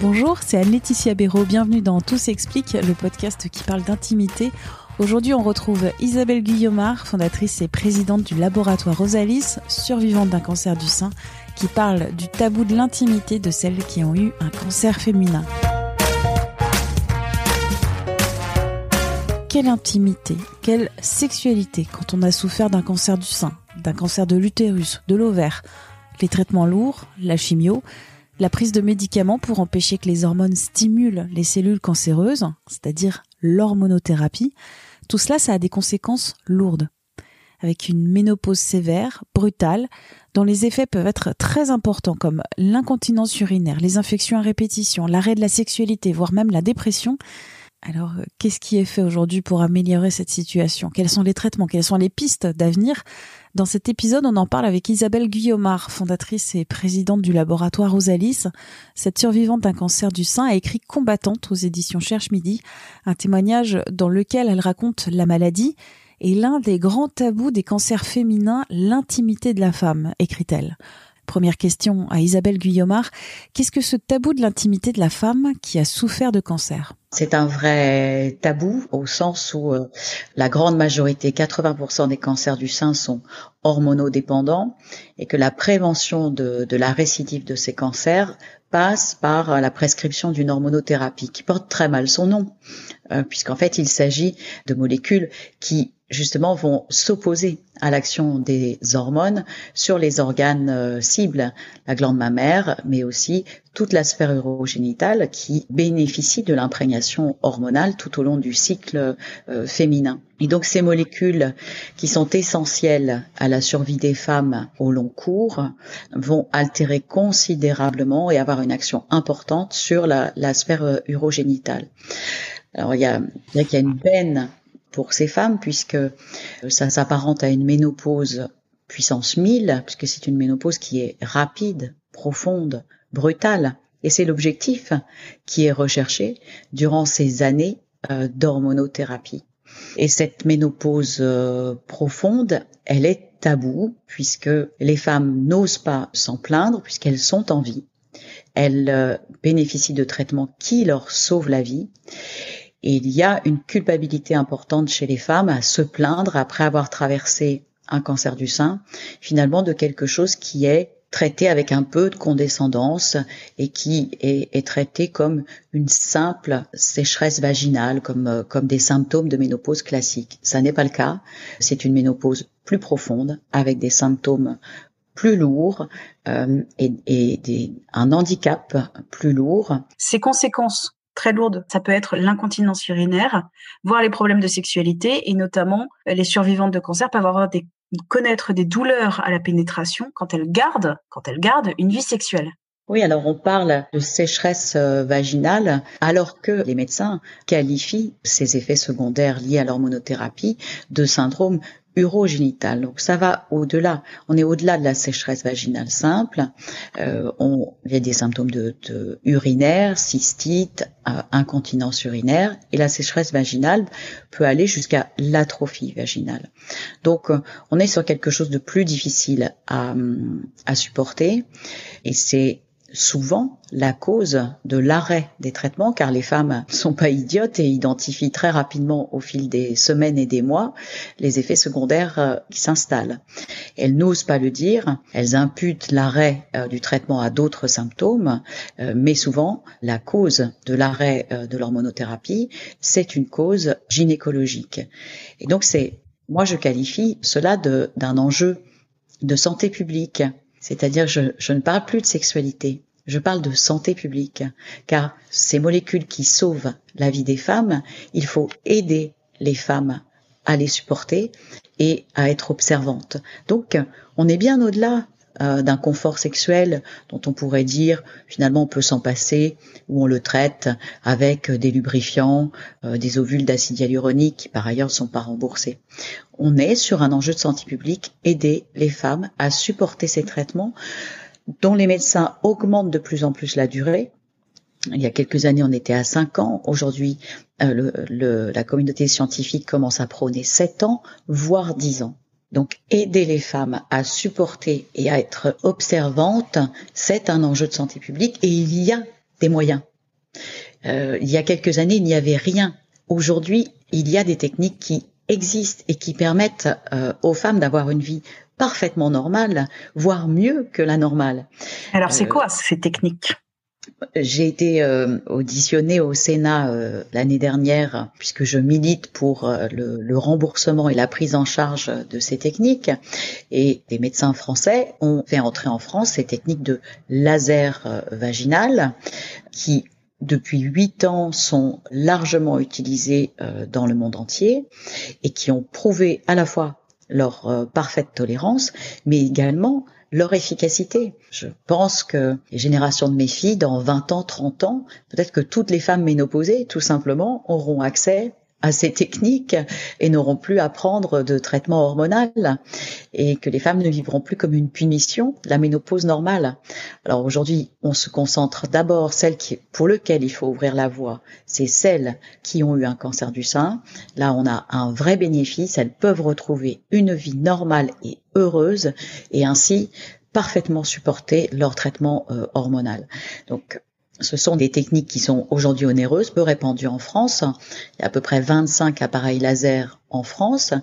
Bonjour, c'est Anne-Laetitia Béraud. Bienvenue dans Tout s'explique, le podcast qui parle d'intimité. Aujourd'hui, on retrouve Isabelle Guillaumard, fondatrice et présidente du laboratoire Rosalis, survivante d'un cancer du sein, qui parle du tabou de l'intimité de celles qui ont eu un cancer féminin. Quelle intimité, quelle sexualité quand on a souffert d'un cancer du sein, d'un cancer de l'utérus, de l'ovaire, les traitements lourds, la chimio, la prise de médicaments pour empêcher que les hormones stimulent les cellules cancéreuses, c'est-à-dire l'hormonothérapie, tout cela, ça a des conséquences lourdes, avec une ménopause sévère, brutale, dont les effets peuvent être très importants comme l'incontinence urinaire, les infections à répétition, l'arrêt de la sexualité, voire même la dépression. Alors, euh, qu'est-ce qui est fait aujourd'hui pour améliorer cette situation? Quels sont les traitements? Quelles sont les pistes d'avenir? Dans cet épisode, on en parle avec Isabelle Guillaumard, fondatrice et présidente du laboratoire Rosalis. Cette survivante d'un cancer du sein a écrit Combattante aux éditions Cherche Midi, un témoignage dans lequel elle raconte la maladie et l'un des grands tabous des cancers féminins, l'intimité de la femme, écrit-elle. Première question à Isabelle Guillaumard. Qu'est-ce que ce tabou de l'intimité de la femme qui a souffert de cancer? C'est un vrai tabou au sens où euh, la grande majorité, 80% des cancers du sein sont hormonodépendants et que la prévention de, la récidive de ces cancers passe par la prescription d'une hormonothérapie qui porte très mal son nom, euh, puisqu'en fait il s'agit de molécules qui justement vont s'opposer à l'action des hormones sur les organes euh, cibles, la glande mammaire, mais aussi toute la sphère urogénitale qui bénéficie de l'imprégnation hormonale tout au long du cycle euh, féminin. Et donc ces molécules qui sont essentielles à la survie des femmes au long cours vont altérer considérablement et avoir une action importante sur la, la sphère euh, urogénitale. Alors il y a, il y a une peine pour ces femmes puisque euh, ça s'apparente à une ménopause puissance 1000 puisque c'est une ménopause qui est rapide, profonde, brutale et c'est l'objectif qui est recherché durant ces années euh, d'hormonothérapie. Et cette ménopause euh, profonde, elle est taboue puisque les femmes n'osent pas s'en plaindre puisqu'elles sont en vie. Elles bénéficient de traitements qui leur sauvent la vie et il y a une culpabilité importante chez les femmes à se plaindre après avoir traversé un cancer du sein, finalement de quelque chose qui est traité avec un peu de condescendance et qui est, traité comme une simple sécheresse vaginale, comme, euh, comme des symptômes de ménopause classique. Ça n'est pas le cas. C'est une ménopause plus profonde avec des symptômes plus lourds euh, et, et des, un handicap plus lourd. Ces conséquences très lourde. Ça peut être l'incontinence urinaire, voire les problèmes de sexualité et notamment euh, les survivantes de cancer peuvent avoir des connaître des douleurs à la pénétration quand elles gardent, quand elles gardent une vie sexuelle. Oui, alors on parle de sécheresse euh, vaginale alors que les médecins qualifient ces effets secondaires liés à l'hormonothérapie de syndrome urogénitale. Donc ça va au-delà. On est au-delà de la sécheresse vaginale simple. Euh, on, il y a des symptômes de, de urinaire, cystite, euh, incontinence urinaire, et la sécheresse vaginale peut aller jusqu'à l'atrophie vaginale. Donc euh, on est sur quelque chose de plus difficile à, à supporter, et c'est souvent la cause de l'arrêt des traitements, car les femmes sont pas idiotes et identifient très rapidement au fil des semaines et des mois les effets secondaires euh, qui s'installent. Elles n'osent pas le dire, elles imputent l'arrêt euh, du traitement à d'autres symptômes, euh, mais souvent la cause de l'arrêt de l'hormonothérapie, c'est une cause gynécologique. Et donc c'est, moi je qualifie cela d'un enjeu de santé publique c'est-à-dire, je, je ne parle plus de sexualité, je parle de santé publique, car ces molécules qui sauvent la vie des femmes, il faut aider les femmes à les supporter et à être observante. Donc, on est bien au-delà euh, d'un confort sexuel dont on pourrait dire finalement on peut s'en passer ou on le traite avec des lubrifiants, euh, des ovules d'acide hyaluronique qui par ailleurs ne sont pas remboursés. On est sur un enjeu de santé publique, aider les femmes à supporter ces traitements dont les médecins augmentent de plus en plus la durée. Il y a quelques années, on était à 5 ans. Aujourd'hui, euh, la communauté scientifique commence à prôner 7 ans, voire 10 ans. Donc aider les femmes à supporter et à être observantes, c'est un enjeu de santé publique et il y a des moyens. Euh, il y a quelques années, il n'y avait rien. Aujourd'hui, il y a des techniques qui existent et qui permettent euh, aux femmes d'avoir une vie parfaitement normale, voire mieux que la normale. Alors c'est euh, quoi ces techniques? J'ai été euh, auditionnée au Sénat euh, l'année dernière puisque je milite pour euh, le, remboursement et la prise en charge de ces techniques. Et des médecins français ont fait entrer en France ces techniques de laser vaginal qui depuis huit ans sont largement utilisées dans le monde entier et qui ont prouvé à la fois leur parfaite tolérance, mais également leur efficacité. Je pense que les générations de mes filles, dans 20 ans, 30 ans, peut-être que toutes les femmes ménopausées, tout simplement, auront accès à ces techniques et n'auront plus à prendre de traitement hormonal et que les femmes ne vivront plus comme une punition la ménopause normale. Alors aujourd'hui, on se concentre d'abord celles qui, pour lesquelles il faut ouvrir la voie, c'est celles qui ont eu un cancer du sein. Là, on a un vrai bénéfice. Elles peuvent retrouver une vie normale et heureuse et ainsi parfaitement supporter leur traitement euh, hormonal. Donc ce sont des techniques qui sont aujourd'hui onéreuses, peu répandues en France. Il y a à peu près 25 appareils laser en France.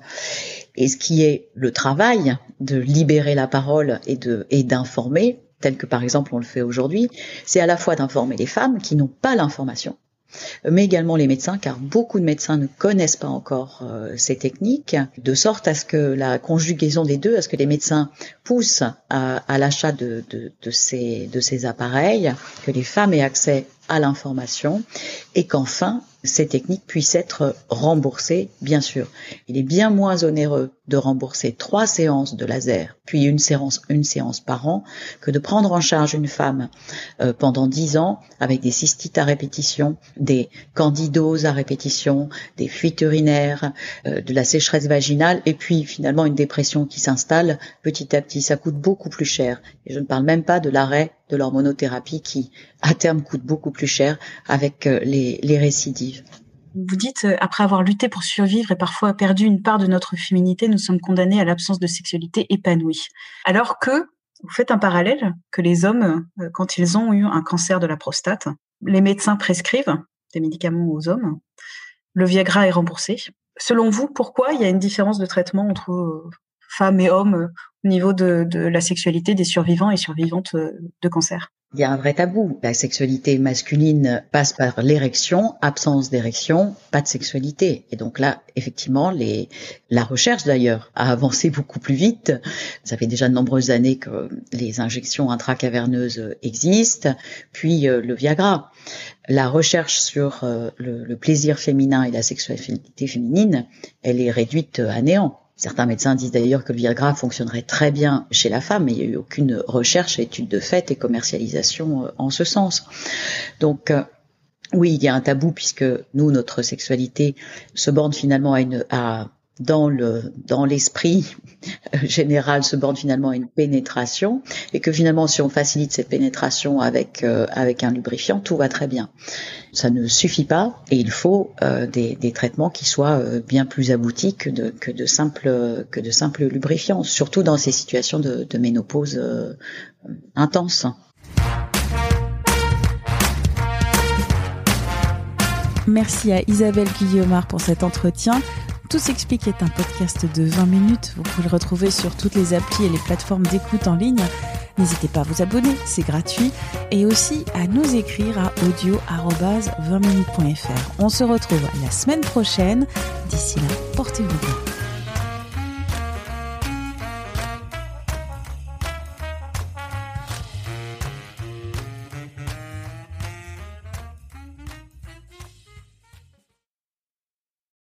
Et ce qui est le travail de libérer la parole et et d'informer, tel que par exemple on le fait aujourd'hui, c'est à la fois d'informer les femmes qui n'ont pas l'information mais également les médecins, car beaucoup de médecins ne connaissent pas encore euh, ces techniques, de sorte à ce que la conjugaison des deux, à ce que les médecins poussent à, à l'achat de, de, de, ces, de ces appareils, que les femmes aient accès à l'information, et qu'enfin ces techniques puissent être remboursées, bien sûr. Il est bien moins onéreux de rembourser trois séances de laser, puis une séance, une séance par an, que de prendre en charge une femme euh, pendant dix ans avec des cystites à répétition, des candidoses à répétition, des fuites urinaires, euh, de la sécheresse vaginale, et puis finalement une dépression qui s'installe petit à petit. Ça coûte beaucoup plus cher. Et je ne parle même pas de l'arrêt de l'hormonothérapie qui, à terme, coûte beaucoup plus cher avec euh, les, les récidives. Vous dites, euh, après avoir lutté pour survivre et parfois perdu une part de notre féminité, nous sommes condamnés à l'absence de sexualité épanouie. Alors que, vous faites un parallèle, que les hommes, euh, quand ils ont eu un cancer de la prostate, les médecins prescrivent des médicaments aux hommes, le Viagra est remboursé. Selon vous, pourquoi il y a une différence de traitement entre femmes et hommes au niveau de la sexualité des survivants et survivantes de cancer? Il y a un vrai tabou. La sexualité masculine passe par l'érection, absence d'érection, pas de sexualité. Et donc là, effectivement, les, la recherche d'ailleurs a avancé beaucoup plus vite. Ça fait déjà de nombreuses années que les injections intracaverneuses existent, puis euh, le Viagra. La recherche sur euh, le, le plaisir féminin et la sexualité féminine, elle est réduite à néant. Certains médecins disent d'ailleurs que le Viagra fonctionnerait très bien chez la femme, mais il n'y a eu aucune recherche, étude de fait et commercialisation euh, en ce sens. Donc, euh, oui, il y a un tabou puisque nous, notre sexualité se borne finalement à, une, à dans le dans l'esprit général se borne finalement à une pénétration et que finalement si on facilite cette pénétration avec euh, avec un lubrifiant tout va très bien ça ne suffit pas et il faut euh, des, des, traitements qui soient euh, bien plus aboutis que de que de simples que de simples lubrifiants surtout dans ces situations de, de ménopause intense Merci à Isabelle Guillaumard pour cet entretien. Tout s'explique est un podcast de 20 minutes. Vous pouvez le retrouver sur toutes les applis et les plateformes d'écoute en ligne. N'hésitez pas à vous abonner, c'est gratuit. Et aussi à nous écrire à audio-20minutes.fr. On se retrouve la semaine prochaine. D'ici là, portez-vous bien.